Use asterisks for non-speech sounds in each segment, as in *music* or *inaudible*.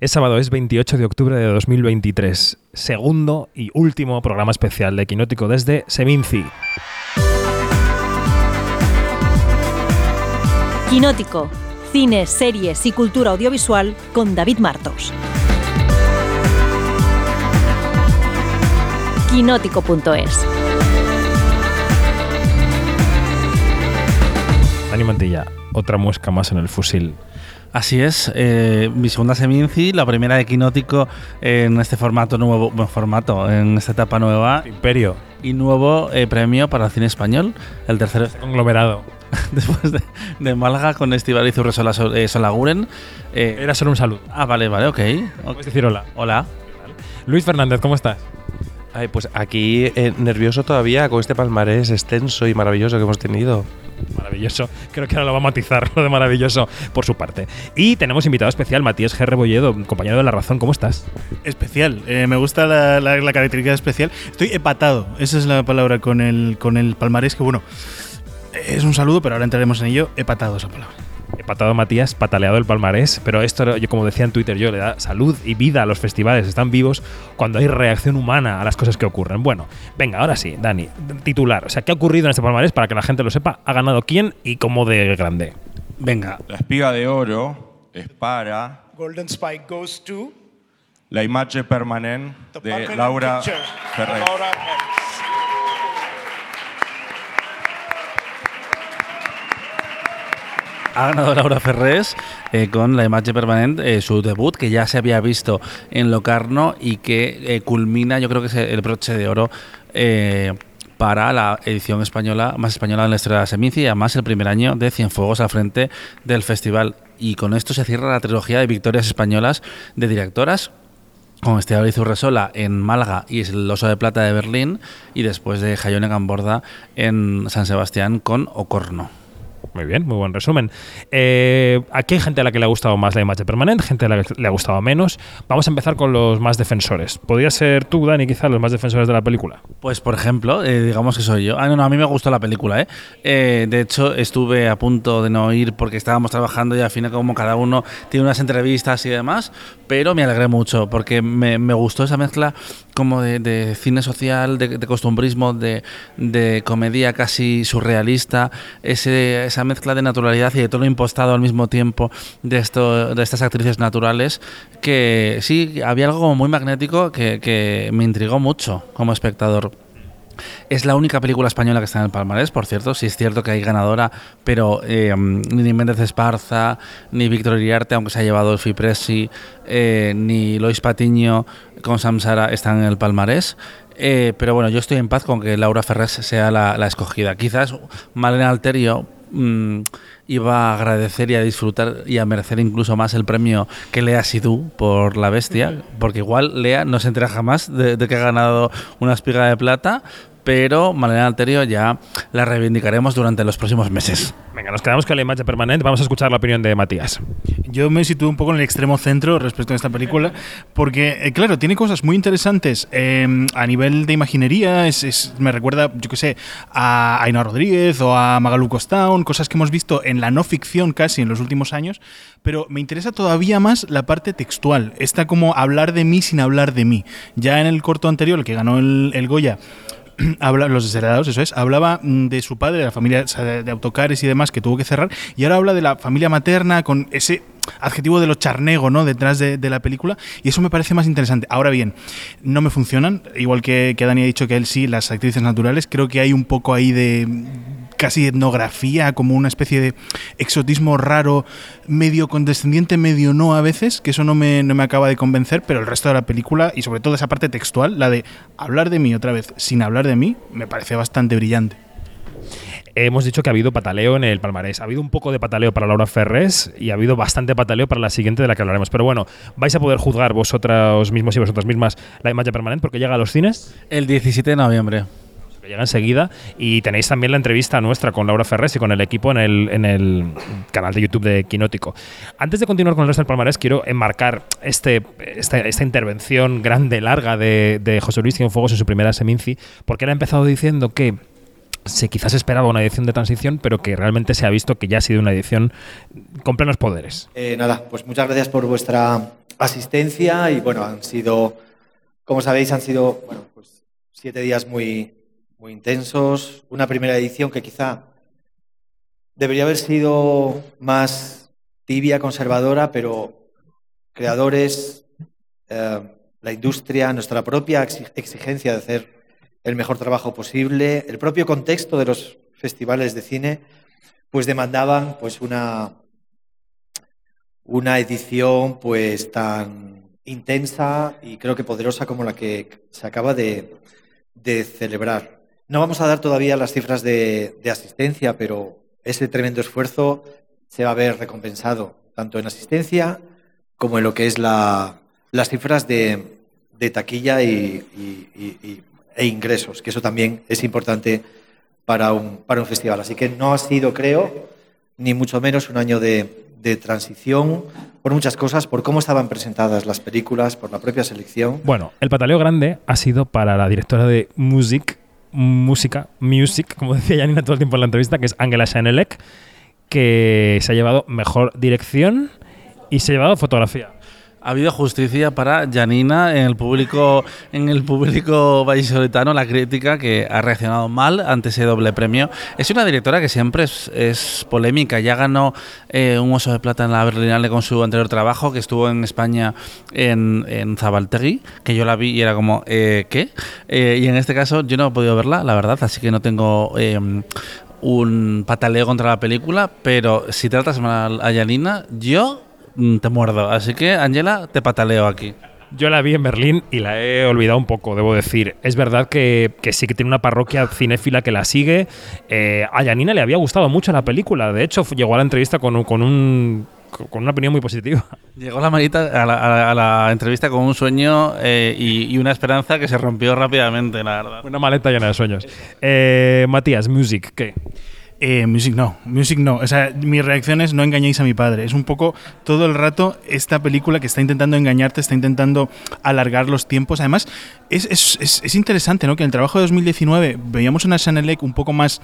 Es sábado, es 28 de octubre de 2023, segundo y último programa especial de Quinótico desde Seminci. Quinótico, cine, series y cultura audiovisual con David Martos. Quinótico.es Dani Mantilla, otra muesca más en el fusil. Así es, eh, mi segunda Seminci, la primera de Quinótico en este formato nuevo, buen formato, en esta etapa nueva. Imperio. Y nuevo eh, premio para el cine español, el tercero. Conglomerado. *laughs* Después de, de, Málaga con Estibaliz Urresola eh, Solaguren. Eh, Era solo un saludo. Ah, vale, vale, ok. Puedes decir hola. Hola. Luis Fernández, ¿cómo estás? Ay, pues aquí eh, nervioso todavía con este palmarés extenso y maravilloso que hemos tenido. Maravilloso. Creo que ahora lo va a matizar *laughs* lo de maravilloso por su parte. Y tenemos invitado especial, Matías G. Rebolledo, compañero de La Razón. ¿Cómo estás? Especial. Eh, me gusta la, característica especial. Estoy empatado. Esa es la palabra con el, con el palmarés que, bueno, es un saludo, pero ahora entraremos en ello. Empatado esa palabra. Patado Matías, pataleado el palmarés, pero esto, yo como decía en Twitter, yo le da salud y vida a los festivales, están vivos cuando hay reacción humana a las cosas que ocurren. Bueno, venga, ahora sí, Dani, titular, o sea, ¿qué ha ocurrido en este palmarés para que la gente lo sepa? ¿Ha ganado quién y cómo de grande? Venga. La espiga de oro es para Golden Spike goes to la imagen permanente de Laura Ferrer. Ha ganado Laura Ferrés eh, con la imagen permanente, eh, su debut, que ya se había visto en Locarno y que eh, culmina, yo creo que es el broche de oro para la edición española, más española en la historia de la Seminci y además el primer año de Cienfuegos al frente del festival. Y con esto se cierra la trilogía de victorias españolas de directoras con Estebaliz Urresola en Málaga y El Oso de Plata de Berlín y después de Jayone Gamborda en San Sebastián con Ocorno. Muy bien, muy buen resumen. Eh, aquí hay gente a la que le ha gustado más la imagen permanente, gente a la que le ha gustado menos. Vamos a empezar con los más defensores. ¿Podría ser tú, Dani, quizá los más defensores de la película? Pues, por ejemplo, eh, digamos que soy yo. Ah, no, no, a mí me gustó la película, ¿eh? ¿eh? De hecho, estuve a punto de no ir porque estábamos trabajando y al final como cada uno tiene unas entrevistas y demás, pero me alegré mucho porque me, me gustó esa mezcla como de, cine social, de, de costumbrismo, de, comedia casi surrealista, ese, esa mezcla de naturalidad y de tono impostado al mismo tiempo de, esto, de estas actrices naturales, que sí, había algo muy magnético que, que me intrigó mucho como espectador. Es la única película española que está en el palmarés, por cierto. Sí es cierto que hay ganadora, pero eh, ni Méndez Esparza, ni Víctor Iriarte, aunque se ha llevado el Fipresi, eh, ni Lois Patiño con Samsara están en el palmarés. Eh, pero bueno, yo estoy en paz con que Laura Ferrés sea la, la escogida. Quizás Malena Alterio mmm, iba a agradecer y a disfrutar y a merecer incluso más el premio que Lea Sidú por La Bestia, porque igual Lea no se entera jamás de, de que ha ganado una espiga de plata, pero Malena Alterio ya la reivindicaremos durante los próximos meses. Venga, nos quedamos con la imagen permanente. Vamos a escuchar la opinión de Matías. Yo me sitúo un poco en el extremo centro respecto a esta película, porque, eh, claro, tiene cosas muy interesantes eh, a nivel de imaginería. Es, es, me recuerda, yo qué sé, a Ainhoa Rodríguez o a Magalu Costown, cosas que hemos visto en la no ficción casi en los últimos años. Pero me interesa todavía más la parte textual. Esta como hablar de mí sin hablar de mí. Ya en el corto anterior, el que ganó el, el Goya, *clears throat* habla, los desheredados, eso es, hablaba de su padre, de la familia de autocares y demás que tuvo que cerrar, y ahora habla de la familia materna con ese adjetivo de lo charnego, ¿no? Detrás de, la película. Y eso me parece más interesante. Ahora bien, no me funcionan. Igual que, que Dani ha dicho que él sí, las actrices naturales. Creo que hay un poco ahí de casi etnografía, como una especie de exotismo raro, medio condescendiente, medio no a veces, que eso no me, no me acaba de convencer, pero el resto de la película y sobre todo esa parte textual, la de hablar de mí otra vez sin hablar de mí, me parece bastante brillante hemos dicho que ha habido pataleo en el palmarés. Ha habido un poco de pataleo para Laura Ferrés y ha habido bastante pataleo para la siguiente de la que hablaremos. Pero bueno, vais a poder juzgar vosotros mismos y vosotras mismas la imagen permanente porque llega a los cines. El 17 de noviembre llega enseguida. Y tenéis también la entrevista nuestra con Laura Ferrés y con el equipo en el, en el canal de YouTube de Quinótico. Antes de continuar con el resto del palmarés, quiero enmarcar este, esta, esta intervención grande, larga de, de José Luis Cienfuegos en su primera Seminci, porque él ha empezado diciendo que se quizás esperaba una edición de transición, pero que realmente se ha visto que ya ha sido una edición con plenos poderes. Eh, nada, pues muchas gracias por vuestra asistencia y bueno, han sido, como sabéis, han sido bueno, pues, siete días muy, muy intensos. Una primera edición que quizá debería haber sido más tibia, conservadora, pero creadores, eh, la industria, nuestra propia exigencia de hacer el mejor trabajo posible, el propio contexto de los festivales de cine, pues demandaban pues una, una edición pues tan intensa y creo que poderosa como la que se acaba de, celebrar. No vamos a dar todavía las cifras de, asistencia, pero ese tremendo esfuerzo se va a ver recompensado, tanto en asistencia como en lo que es la, las cifras de, taquilla y, e ingresos, que eso también es importante para un, para un festival. Así que no ha sido, creo, ni mucho menos un año de, de transición por muchas cosas, por cómo estaban presentadas las películas, por la propia selección. Bueno, el pataleo grande ha sido para la directora de Music, música, music, como *laughs* decía Janina todo el tiempo en la entrevista, que es Angela Schanelek, que se ha llevado mejor dirección y se ha llevado fotografía. Ha habido justicia para Janina en el público, en el público vallisoletano, la crítica que ha reaccionado mal ante ese doble premio. Es una directora que siempre es, polémica. Ya ganó eh, un oso de plata en la Berlinale con su anterior trabajo, que estuvo en España en, en Zabaltegui, que yo la vi y era como, eh, ¿qué? Eh, y en este caso yo no he podido verla, la verdad, así que no tengo un pataleo contra la película, pero si tratas mal a Janina, yo te muerdo. Así que, Angela, te pataleo aquí. Yo la vi en Berlín y la he olvidado un poco, debo decir. Es verdad que, sí que tiene una parroquia cinéfila que la sigue. Eh, a Janina le había gustado mucho la película. De hecho, llegó a la entrevista con, con un con una opinión muy positiva. Llegó la manita a la, entrevista con un sueño eh, y, una esperanza que se rompió rápidamente, la verdad. Una maleta llena de sueños. Eh, Matías, Music, ¿qué? Eh, music no, Music no. O sea, mi reacción es no engañéis a mi padre. Es un poco todo el rato esta película que está intentando engañarte, está intentando alargar los tiempos. Además, es, es, es, interesante, ¿no? Que en el trabajo de 2019 veíamos una Chanelec un poco más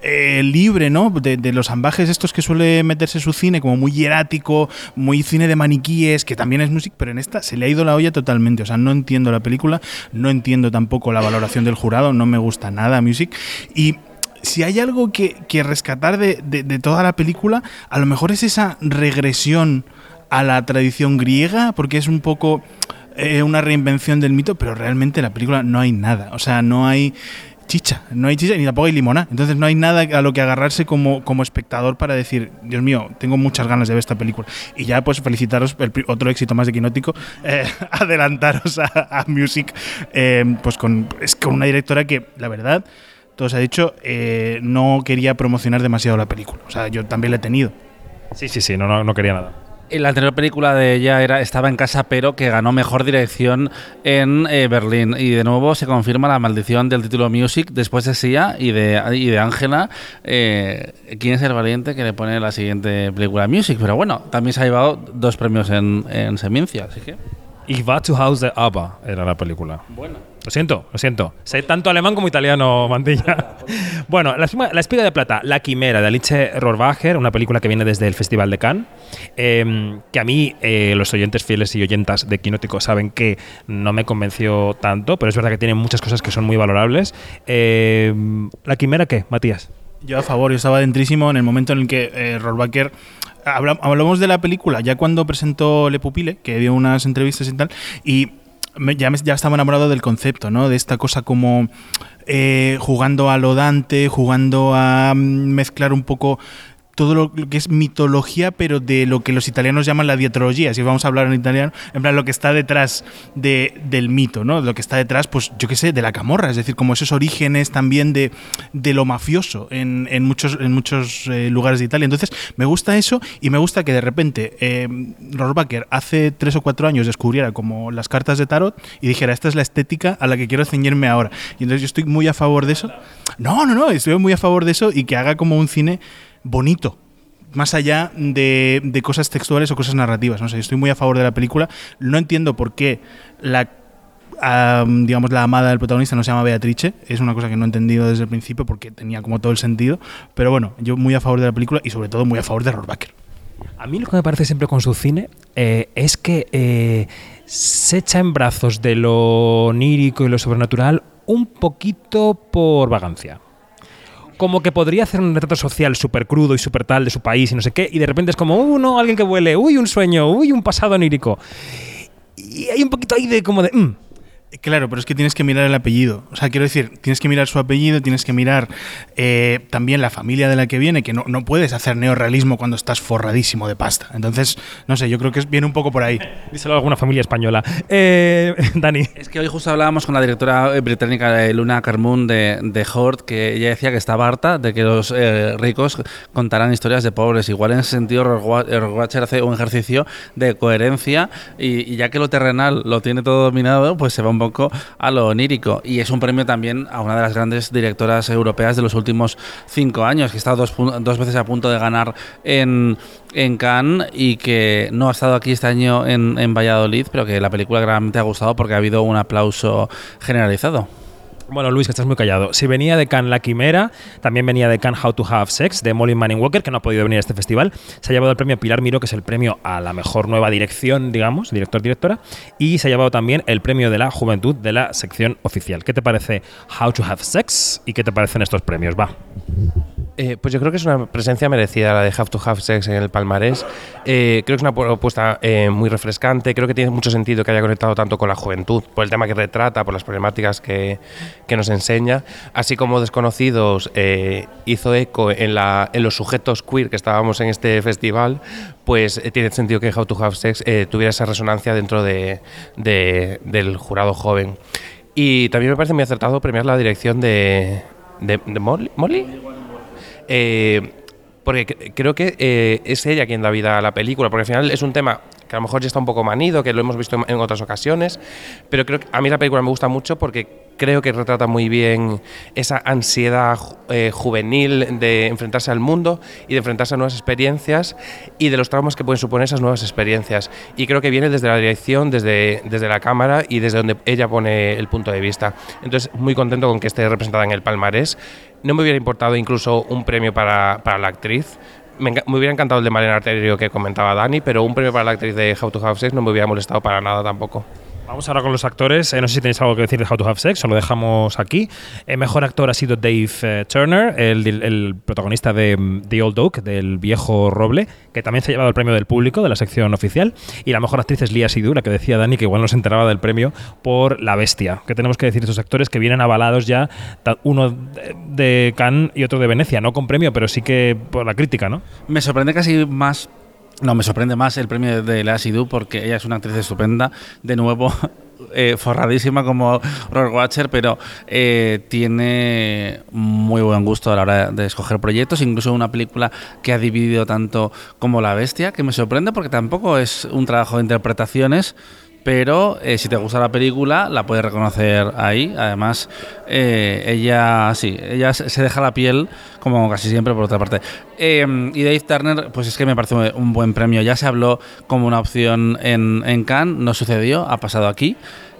eh, libre, ¿no? De, de, los ambajes estos que suele meterse su cine, como muy hierático, muy cine de maniquíes, que también es music, pero en esta se le ha ido la olla totalmente. O sea, no entiendo la película, no entiendo tampoco la valoración del jurado, no me gusta nada music. Y si hay algo que, rescatar de, toda la película, a lo mejor es esa regresión a la tradición griega, porque es un poco eh, una reinvención del mito, pero realmente en la película no hay nada. O sea, no hay chicha, no hay chicha ni tampoco hay limona. Entonces no hay nada a lo que agarrarse como, como espectador para decir, Dios mío, tengo muchas ganas de ver esta película. Y ya pues felicitaros, el, otro éxito más de eh, *laughs* adelantaros a, Music, eh, pues con, es con una directora que, la verdad, todo se ha dicho, eh, no quería promocionar demasiado la película. O sea, yo también la he tenido. Sí, sí, sí, no, no, quería nada. La anterior película de ella era Estaba en casa, pero que ganó mejor dirección en eh, Berlín. Y de nuevo se confirma la maldición del título Music después de Sia y de y de Ángela. Eh, ¿Quién es el valiente que le pone la siguiente película Music? Pero bueno, también se ha llevado dos premios en, en Semincia, así que. Ich war zu Hause de ABBA era la película. Bueno. Lo siento, lo siento. Sé tanto alemán como italiano, Mantilla. *laughs* bueno, la, espiga de plata, La Quimera, de Alice Rohrwacher, una película que viene desde el Festival de Cannes, em, que a mí eh, los oyentes fieles y oyentas de Quinótico saben que no me convenció tanto, pero es verdad que tiene muchas cosas que son muy valorables. Em, ¿La Quimera qué, Matías? Yo a favor, yo estaba dentrísimo en el momento en el que eh, Rohrwacher hablamos de la película ya cuando presentó Le Pupile, que dio unas entrevistas y tal, y ya, ya estaba enamorado del concepto, ¿no? De esta cosa como eh, jugando a lo Dante, jugando a mm, mezclar un poco todo lo que es mitología, pero de lo que los italianos llaman la dietrología, si vamos a hablar en italiano, en plan lo que está detrás de, del mito, ¿no? Lo que está detrás, pues yo qué sé, de la camorra, es decir, como esos orígenes también de, de lo mafioso en, en muchos, en muchos eh, lugares de Italia. Entonces, me gusta eso y me gusta que de repente eh, Rohrbacher hace tres o cuatro años descubriera como las cartas de tarot y dijera, esta es la estética a la que quiero ceñirme ahora. Y entonces yo estoy muy a favor de eso. No, no, no, estoy muy a favor de eso y que haga como un cine bonito, más allá de, cosas textuales o cosas narrativas. No sé, estoy muy a favor de la película. No entiendo por qué la digamos la amada del protagonista no se llama Beatrice, es una cosa que no he entendido desde el principio porque tenía como todo el sentido, pero bueno, yo muy a favor de la película y sobre todo muy a favor de Rohrbacher. A mí lo que me parece siempre con su cine eh, es que eh, se echa en brazos de lo onírico y lo sobrenatural un poquito por vagancia. Como que podría hacer un retrato social súper crudo y súper tal de su país y no sé qué, y de repente es como, uy, no, alguien que vuele, uy, un sueño, uy, un pasado onírico. Y hay un poquito ahí de como de, mm, Claro, pero es que tienes que mirar el apellido. O sea, quiero decir, tienes que mirar su apellido, tienes que mirar eh, también la familia de la que viene, que no, no puedes hacer neorrealismo cuando estás forradísimo de pasta. Entonces, no sé, yo creo que es- viene un poco por ahí. díselo a alguna familia española. Eh, *laughs* Dani. Es que hoy justo hablábamos con la directora eh, británica Luna Carmoon de, de Hort, que ella decía que estaba harta de que los eh, ricos contaran historias de pobres. Igual en ese sentido, Watcher hace un ejercicio de coherencia y, y ya que lo terrenal lo tiene todo dominado, pues se va un poco a lo onírico. Y es un premio también a una de las grandes directoras europeas de los últimos cinco años, que estado dos, dos veces a punto de ganar en, en Cannes y que no ha estado aquí este año en, en Valladolid, pero que la película realmente ha gustado porque ha habido un aplauso generalizado. Bueno, Luis, que estás muy callado. Si venía de Cannes La Quimera, también venía de Cannes How to Have Sex, de Molly Manning Walker, que no ha podido venir a este festival. Se ha llevado el premio Pilar Miró, que es el premio a la mejor nueva dirección, digamos, director-directora. Y se ha llevado también el premio de la juventud de la sección oficial. ¿Qué te parece How to Have Sex? ¿Y qué te parecen estos premios? Va. Eh, pues yo creo que es una presencia merecida la de Have to Have Sex en el palmarés. Eh, creo que es una propuesta eh, muy refrescante. Creo que tiene mucho sentido que haya conectado tanto con la juventud, por el tema que retrata, por las problemáticas que, que nos enseña. Así como Desconocidos hizo eco en, los sujetos queer que estábamos en este festival, pues tiene sentido que How to Have Sex tuviera esa resonancia dentro de, de- del jurado joven. Y también me parece muy acertado premiar la dirección de, de, de Molly. ¿Molly? Eh, porque cre- creo que eh, es ella quien da vida a la película, porque al final es un tema que a lo mejor ya está un poco manido, que lo hemos visto en, otras ocasiones, pero creo que a mí la película me gusta mucho porque creo que retrata muy bien esa ansiedad eh, juvenil de enfrentarse al mundo y de enfrentarse a nuevas experiencias y de los traumas que pueden suponer esas nuevas experiencias. Y creo que viene desde la dirección, desde, desde la cámara y desde donde ella pone el punto de vista. Entonces, muy contento con que esté representada en el palmarés. No me hubiera importado incluso un premio para, para la actriz. Me, hubiera encantado el de Mariana Arterio que comentaba Dani, pero un premio para la actriz de How to Have Sex no me hubiera molestado para nada tampoco. Vamos ahora con los actores. Eh, no sé si tenéis algo que decir de How to Have Sex, o lo dejamos aquí. El mejor actor ha sido Dave eh, Turner, el, protagonista de mm, The Old Oak, del viejo roble, que también se ha llevado el premio del público de la sección oficial. Y la mejor actriz es Lia Sidhu, la que decía Dani, que igual no se enteraba del premio por La Bestia. ¿Qué tenemos que decir de estos actores que vienen avalados ya, uno de Cannes y otro de Venecia? No con premio, pero sí que por la crítica, ¿no? Me sorprende casi más. No, me sorprende más el premio de Lea Seydoux porque ella es una actriz estupenda. De nuevo, *laughs* eh, forradísima como Roar Watcher, pero eh, tiene muy buen gusto a la hora de escoger proyectos. Incluso una película que ha dividido tanto como La Bestia, que me sorprende porque tampoco es un trabajo de interpretaciones. Pero eh, si te gusta la película, la puedes reconocer ahí. Además, eh, ella sí, ella se deja la piel, como casi siempre, por otra parte. Eh, y Dave Turner, pues es que me parece un buen premio. Ya se habló como una opción en, en Cannes, no sucedió, ha pasado aquí.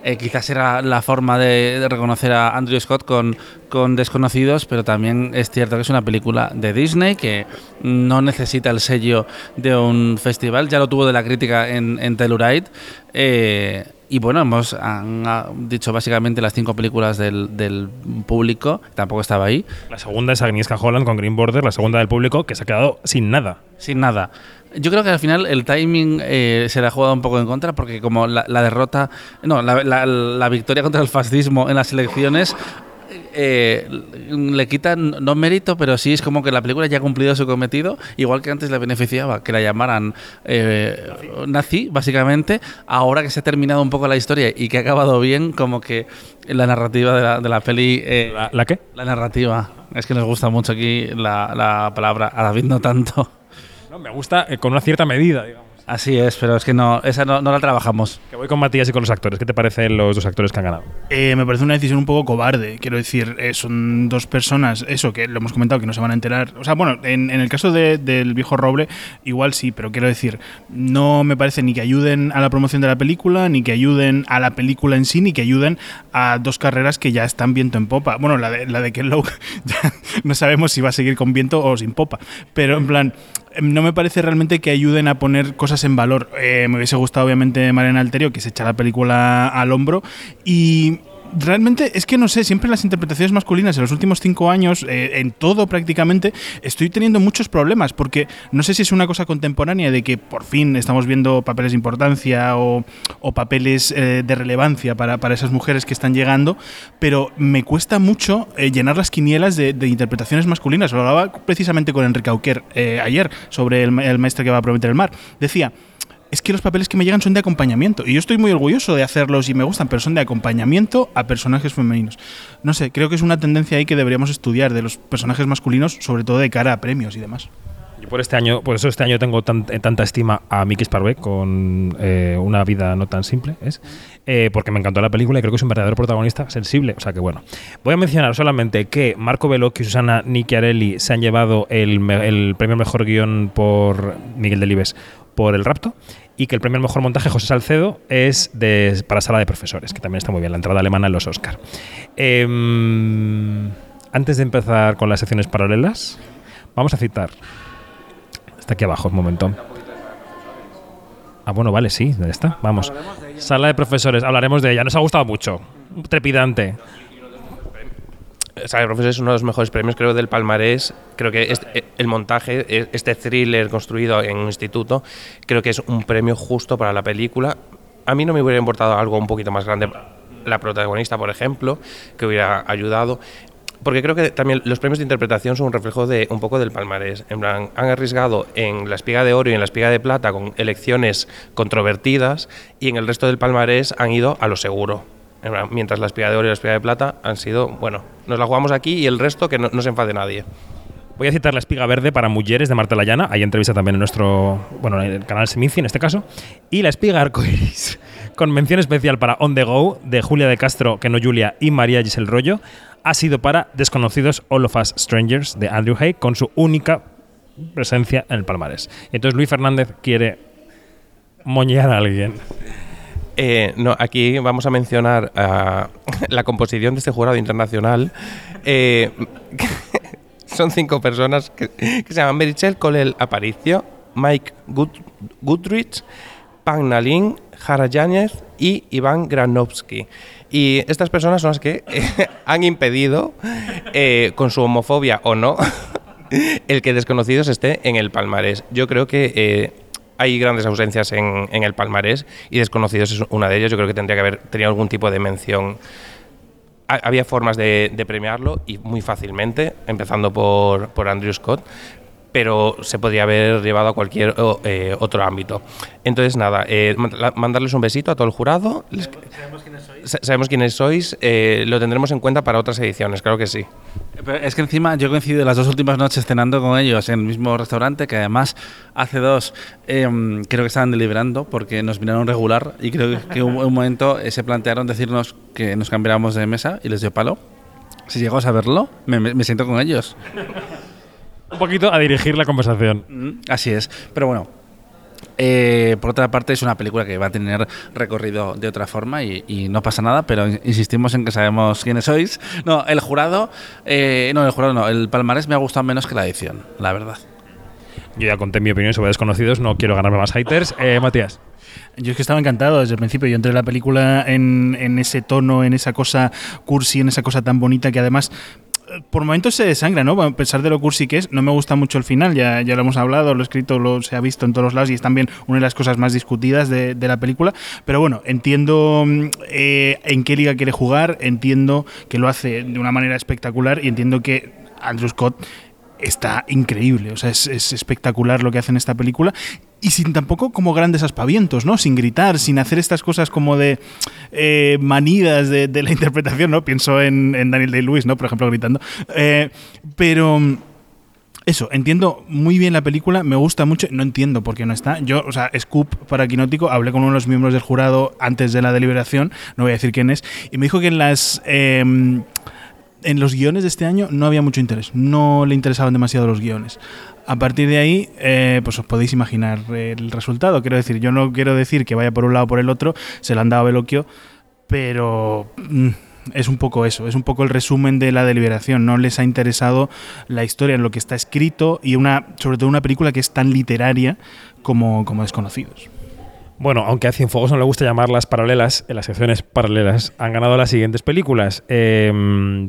Eh, quizás era la forma de, reconocer a Andrew Scott con, con Desconocidos, pero también es cierto que es una película de Disney que no necesita el sello de un festival. Ya lo tuvo de la crítica en, en Telluride. Eh, y bueno, hemos han, ah, dicho básicamente las cinco películas del, del público. Tampoco estaba ahí. La segunda es Agnieszka Holland con Green Border, la segunda del público, que se ha quedado sin nada. Sin nada. Yo creo que al final el timing eh, se le ha jugado un poco en contra porque como la, la derrota, no, la, la- la victoria contra el fascismo en las elecciones eh, le quitan no mérito, pero sí es como que la película ya ha cumplido su cometido, igual que antes le beneficiaba que la llamaran eh, nazi, básicamente. Ahora que se ha terminado un poco la historia y que ha acabado bien, como que la narrativa de la, de la peli... eh, ¿La, la qué? la narrativa. Es que nos gusta mucho aquí la, la palabra, a David no tanto. No, me gusta eh, con una cierta medida, digamos. Así es, pero es que no, esa no, no la trabajamos. Que voy con Matías y con los actores. ¿Qué te parecen los dos actores que han ganado? Eh, me parece una decisión un poco cobarde. Quiero decir, eh, son dos personas, eso, que lo hemos comentado, que no se van a enterar. O sea, bueno, en, en el caso de- del viejo Roble, igual sí, pero quiero decir, no me parece ni que ayuden a la promoción de la película, ni que ayuden a la película en sí, ni que ayuden a dos carreras que ya están viento en popa. Bueno, la de, la de Ken Loach, *laughs* ya no sabemos si va a seguir con viento o sin popa. Pero en plan, no me parece realmente que ayuden a poner cosas en valor. Eh, me hubiese gustado, obviamente, Mariana Alterio, que se echa la película al hombro. Y realmente es que no sé, siempre las interpretaciones masculinas en los últimos cinco años, eh, en todo prácticamente, estoy teniendo muchos problemas porque no sé si es una cosa contemporánea de que por fin estamos viendo papeles de importancia o, papeles eh, de relevancia para, esas mujeres que están llegando, pero me cuesta mucho eh, llenar las quinielas de, interpretaciones masculinas. Lo hablaba precisamente con Enrique Auquer ayer sobre el maestro que va a prometer el mar. Decía, es que los papeles que me llegan son de acompañamiento. Y yo estoy muy orgulloso de hacerlos y me gustan, pero son de acompañamiento a personajes femeninos. No sé, creo que es una tendencia ahí que deberíamos estudiar de los personajes masculinos, sobre todo de cara a premios y demás. Yo por este año, por eso este año tengo eh, tanta estima a Mickey Sparve con eh, una vida no tan simple, es eh, porque me encantó la película y creo que es un verdadero protagonista sensible. O sea que bueno, voy a mencionar solamente que Marco Bellocchio y Susana Nicchiarelli se han llevado el, el premio mejor guion por Miguel Delibes por El Rapto y que el premio al mejor montaje José Salcedo es de, para Sala de Profesores, que también está muy bien, la entrada alemana en los Oscar. Em, antes de empezar con las secciones paralelas, vamos a citar. Está aquí abajo, un momento. Ah, bueno, vale, sí, ¿dónde está? Vamos. Sala de Profesores, hablaremos de ella. Nos ha gustado mucho. Trepidante. Sale Profesor es uno de los mejores premios, creo, del palmarés. Creo que este, el montaje, e, este thriller construido en un instituto, creo que es un premio justo para la película. A mí no me hubiera importado algo un poquito más grande. La protagonista, por ejemplo, que hubiera ayudado. Porque creo que también los premios de interpretación son un reflejo de un poco del palmarés. En plan, han arriesgado en la espiga de oro y en la espiga de plata con elecciones controvertidas y en el resto del palmarés han ido a lo seguro mientras la espiga de oro y la espiga de plata han sido, bueno, nos la jugamos aquí y el resto que no, se enfade nadie. Voy a citar la espiga verde para mujeres de Marta Layana, hay entrevista también en nuestro, bueno, en el canal Semici en este caso, y la espiga arcoiris, *laughs* con mención especial para On The Go de Julia de Castro, que no Julia, y María Giselle Rollo, ha sido para Desconocidos All of Us Strangers de Andrew Hay, con su única presencia en el palmarés. Entonces Luis Fernández quiere moñar a alguien. Eh, no, aquí vamos a mencionar *laughs* la composición de este jurado internacional. Eh, *laughs* son cinco personas que, se llaman Merichel Colel Aparicio, Mike Goodrich, Pang Nalin, Jara Yáñez y Iván Granovsky. Y estas personas son las que *laughs* han impedido, eh, con su homofobia o no, el que Desconocidos esté en el palmarés. Yo creo que hay grandes ausencias en, el palmarés y Desconocidos es una de ellas. Yo creo que tendría que haber tenido algún tipo de mención. había formas de, premiarlo y muy fácilmente, empezando por, por Andrew Scott, pero se podría haber llevado a cualquier eh, otro ámbito. Entonces, nada, eh, mandarles un besito a todo el jurado. sabemos quiénes sois. Sabemos quiénes sois, eh, lo tendremos en cuenta para otras ediciones, claro que sí. es que encima yo he coincidido las dos últimas noches cenando con ellos en el mismo restaurante, que además hace dos em, creo que estaban deliberando porque nos miraron regular y creo que un, un momento se plantearon decirnos que nos cambiáramos de mesa y les dio palo. Si llego a saberlo, me, me siento con ellos un poquito a dirigir la conversación. Mm, así es. Pero bueno, eh, por otra parte, es una película que va a tener recorrido de otra forma y, no pasa nada, pero insistimos en que sabemos quiénes sois. No, el jurado, eh, no, el jurado no, el palmarés me ha gustado menos que la edición, la verdad. Yo ya conté mi opinión sobre Desconocidos, no quiero ganarme más haters. Eh, Matías. Yo es que estaba encantado desde el principio. Yo entré en la película en, en, ese tono, en esa cosa cursi, en esa cosa tan bonita que además por momentos se desangra, ¿no? A pesar de lo cursi que es, no me gusta mucho el final, ya, ya lo hemos hablado, lo he escrito, lo se ha visto en todos los lados y es también una de las cosas más discutidas de, la película. Pero bueno, entiendo mm, eh, en qué liga quiere jugar, entiendo que lo hace de una manera espectacular y entiendo que Andrew Scott está increíble, o sea, es, es, espectacular lo que hace en esta película y sin tampoco como grandes aspavientos, ¿no? Sin gritar, sin hacer estas cosas como de eh, manidas de, la *laughs* interpretación, ¿no? Pienso en, Daniel Day-Lewis, ¿no? Por ejemplo, gritando. Eh, pero eso, entiendo muy bien la película, me gusta mucho, no entiendo por qué no está. Yo, o sea, Scoop para Quinótico, hablé con uno de los miembros del jurado antes de la deliberación, no voy a decir quién es, y me dijo que en las... Em, en los guiones de este año no había mucho interés, no le interesaban demasiado los guiones. A partir de ahí, eh, pues os podéis imaginar el resultado. Quiero decir, yo no quiero decir que vaya por un lado o por el otro, se lo han dado a Veloquio, pero mm, es un poco eso, es un poco el resumen de la deliberación. No les ha interesado la historia en lo que está escrito y una, sobre todo una película que es tan literaria como, como Desconocidos. Bueno, aunque a Cienfuegos no le gusta llamarlas paralelas, en las secciones paralelas han ganado las siguientes películas. Eh,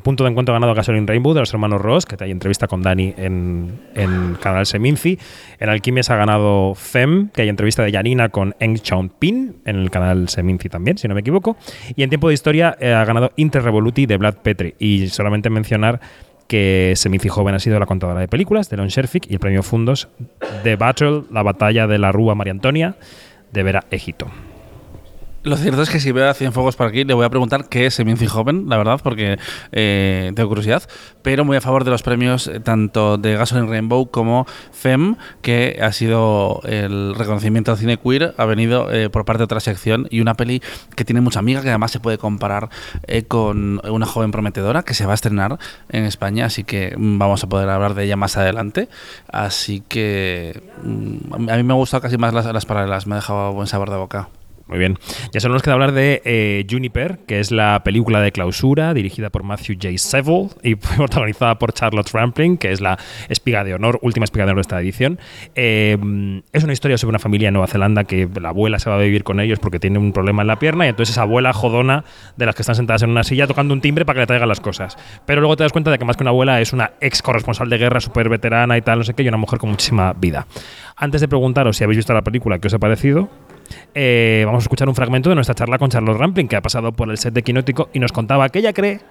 punto de encuentro ha ganado Gasoline Rainbow de los hermanos Ross, que hay entrevista con Dani en, en Canal Seminci. En Alquimias ha ganado Fem, que hay entrevista de Janina con Eng Chong Pin en el canal Seminci también, si no me equivoco. Y en tiempo de historia eh, ha ganado Inter Revoluti de Vlad Petri. Y solamente mencionar que Seminci Joven ha sido la contadora de películas de Lon Sherfick y el premio Fundos de Battle, la batalla de la Rúa María Antonia de ver a Egipto. Lo cierto es que si veo a Cienfuegos por aquí, le voy a preguntar qué es Seminci Joven, la verdad, porque eh, tengo curiosidad. Pero muy a favor de los premios eh, tanto de Gasoline Rainbow como FEM, que ha sido el reconocimiento al cine queer, ha venido eh, por parte de otra sección y una peli que tiene mucha amiga, que además se puede comparar eh, con una joven prometedora que se va a estrenar en España, así que mm, vamos a poder hablar de ella más adelante. Así que mm, a mí me ha gustado casi más las, las paralelas, me ha dejado buen sabor de boca. Muy bien. Ya solo nos queda hablar de eh, Juniper, que es la película de clausura dirigida por Matthew J. Seville y *laughs* protagonizada por Charlotte Rampling, que es la espiga de honor, última espiga de honor de esta edición. Eh, es una historia sobre una familia en Nueva Zelanda que la abuela se va a vivir con ellos porque tiene un problema en la pierna y entonces esa abuela jodona de las que están sentadas en una silla tocando un timbre para que le traigan las cosas. Pero luego te das cuenta de que más que una abuela es una ex corresponsal de guerra súper veterana y tal, no sé qué, y una mujer con muchísima vida. Antes de preguntaros si habéis visto la película, ¿qué os ha parecido? Eh, vamos a escuchar un fragmento de nuestra charla con Charlotte Rampling, que ha pasado por el set de Quinótico y nos contaba que ella cree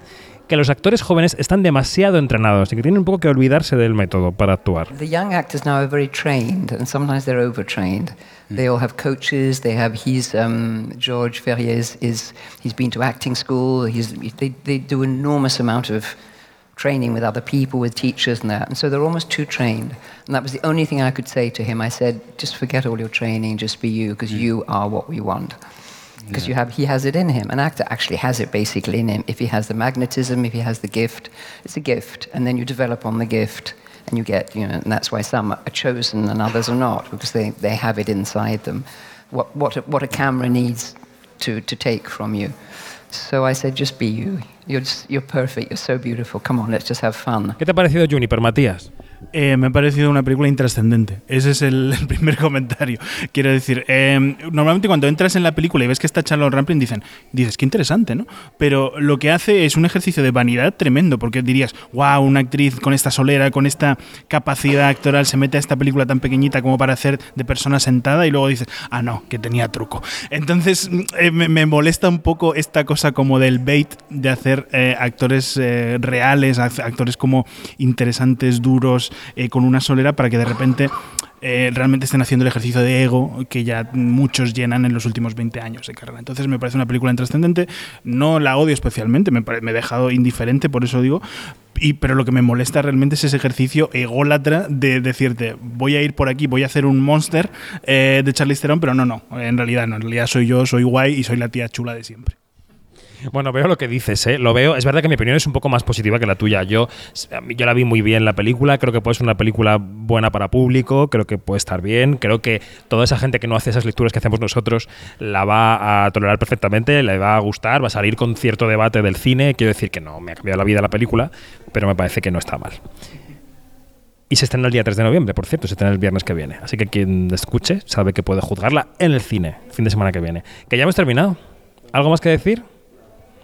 que los actores jóvenes están demasiado entrenados y que tienen un poco que olvidarse del método para actuar. The young actors now are very trained, and sometimes they're overtrained. They all have coaches. They have. He's um, George Ferrier is, is he's been to acting school. He's they they do an enormous amount of training with other people, with teachers and that. And so they're almost too trained. And that was the only thing I could say to him. I said, just forget all your training, just be you, because mm. you are what we want. Because you have, he has it in him. An actor actually has it basically in him. If he has the magnetism, if he has the gift, it's a gift. And then you develop on the gift. And you get, you know, and that's why some are chosen and others are not, because they, they have it inside them. What, what, a, what a camera needs to, to take from you. So I said, just be you. You're, just, you're perfect. You're so beautiful. Come on, let's just have fun. ¿Qué te ha parecido Juniper, Matías? Eh, me ha parecido una película intrascendente. Ese es *laughs* el, primer comentario. Quiero decir, eh, normalmente cuando entras en la película y ves que está Charlotte Rampling, dicen, dices, qué interesante, ¿no? Pero lo que hace es un ejercicio de vanidad tremendo, porque dirías, wow, una actriz con esta solera, con esta capacidad actoral, se mete a esta película tan pequeñita como para hacer de persona sentada y luego dices, ah, no, que tenía truco. Entonces, eh, me, molesta un poco esta cosa como del bait de hacer eh, actores eh, reales, act- actores como interesantes, duros, eh, con una solera para que de repente eh, realmente estén haciendo el ejercicio de ego que ya muchos llenan en los últimos 20 años de carrera. Entonces me parece una película intrascendente, no la odio especialmente, me, me he dejado indiferente, por eso digo, y, pero lo que me molesta realmente es ese ejercicio ególatra de decirte, voy a ir por aquí, voy a hacer un monster eh, de Charlize Theron, pero no, no, en realidad no, en realidad soy yo, soy guay y soy la tía chula de siempre. Bueno, veo lo que dices, ¿eh? Lo veo. Es verdad que mi opinión es un poco más positiva que la tuya. Yo, yo la vi muy bien la película. Creo que puede ser una película buena para público. Creo que puede estar bien. Creo que toda esa gente que no hace esas lecturas que hacemos nosotros la va a tolerar perfectamente, le va a gustar, va a salir con cierto debate del cine. Quiero decir que no me ha cambiado la vida la película, pero me parece que no está mal. Y se estrena el día 3 de noviembre, por cierto, se estrena el viernes que viene. Así que quien escuche sabe que puede juzgarla en el cine, fin de semana que viene. Que ya hemos terminado. ¿Algo más que decir?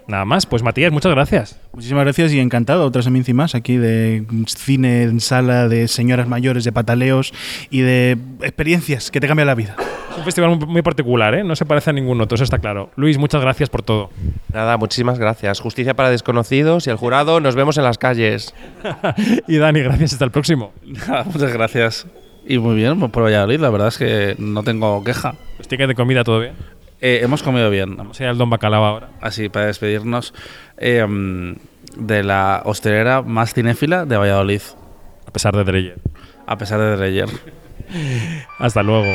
Nada más. Pues Matías, muchas gracias. Muchísimas gracias y encantado. Otra seminci más aquí de cine en sala, de señoras mayores, de pataleos y de experiencias que te cambian la vida. Es un festival muy- particular, ¿eh? No se parece a ningún otro, eso está claro. Luis, muchas gracias por todo. Nada, muchísimas gracias. Justicia para desconocidos y el jurado. Nos vemos en las calles. *laughs* y Dani, gracias. Hasta el próximo. Muchas gracias. Y muy bien, pues por Valladolid, la verdad es que no tengo queja. Los tickets de comida, ¿todo bien? Eh, hemos comido bien. Vamos a ir al Don Bacalao ahora. Así, para despedirnos eh, mm, de la hostelera más cinéfila de Valladolid, A pesar de Dreyer. a pesar de Dreyer. *laughs* Hasta luego.